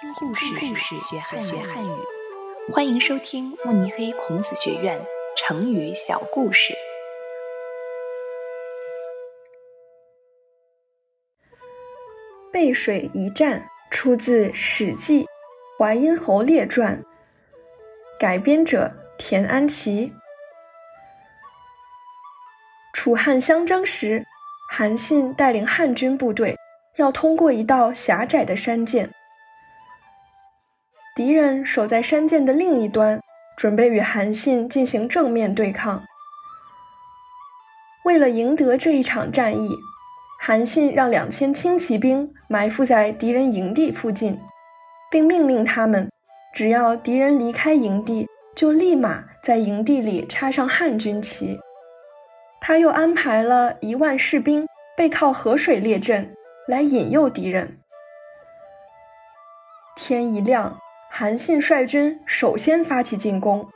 听故事，学汉语。欢迎收听慕尼黑孔子学院成语小故事。背水一战出自《史记·淮阴侯列传》，改编者田安琪。楚汉相争时，韩信带领汉军部队。要通过一道狭窄的山涧，敌人守在山涧的另一端，准备与韩信进行正面对抗。为了赢得这一场战役，韩信让两千轻骑兵埋伏在敌人营地附近，并命令他们，只要敌人离开营地，就立马在营地里插上汉军旗。他又安排了一万士兵背靠河水列阵。来引诱敌人。天一亮，韩信率军首先发起进攻，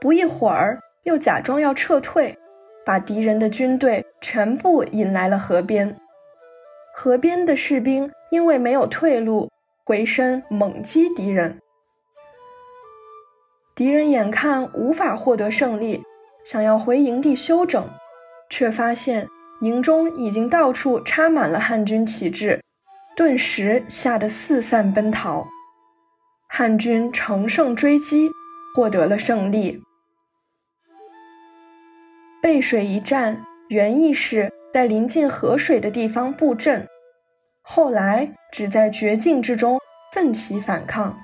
不一会儿又假装要撤退，把敌人的军队全部引来了河边。河边的士兵因为没有退路，回身猛击敌人。敌人眼看无法获得胜利，想要回营地休整，却发现。营中已经到处插满了汉军旗帜，顿时吓得四散奔逃。汉军乘胜追击，获得了胜利。背水一战，原意是在临近河水的地方布阵，后来只在绝境之中奋起反抗。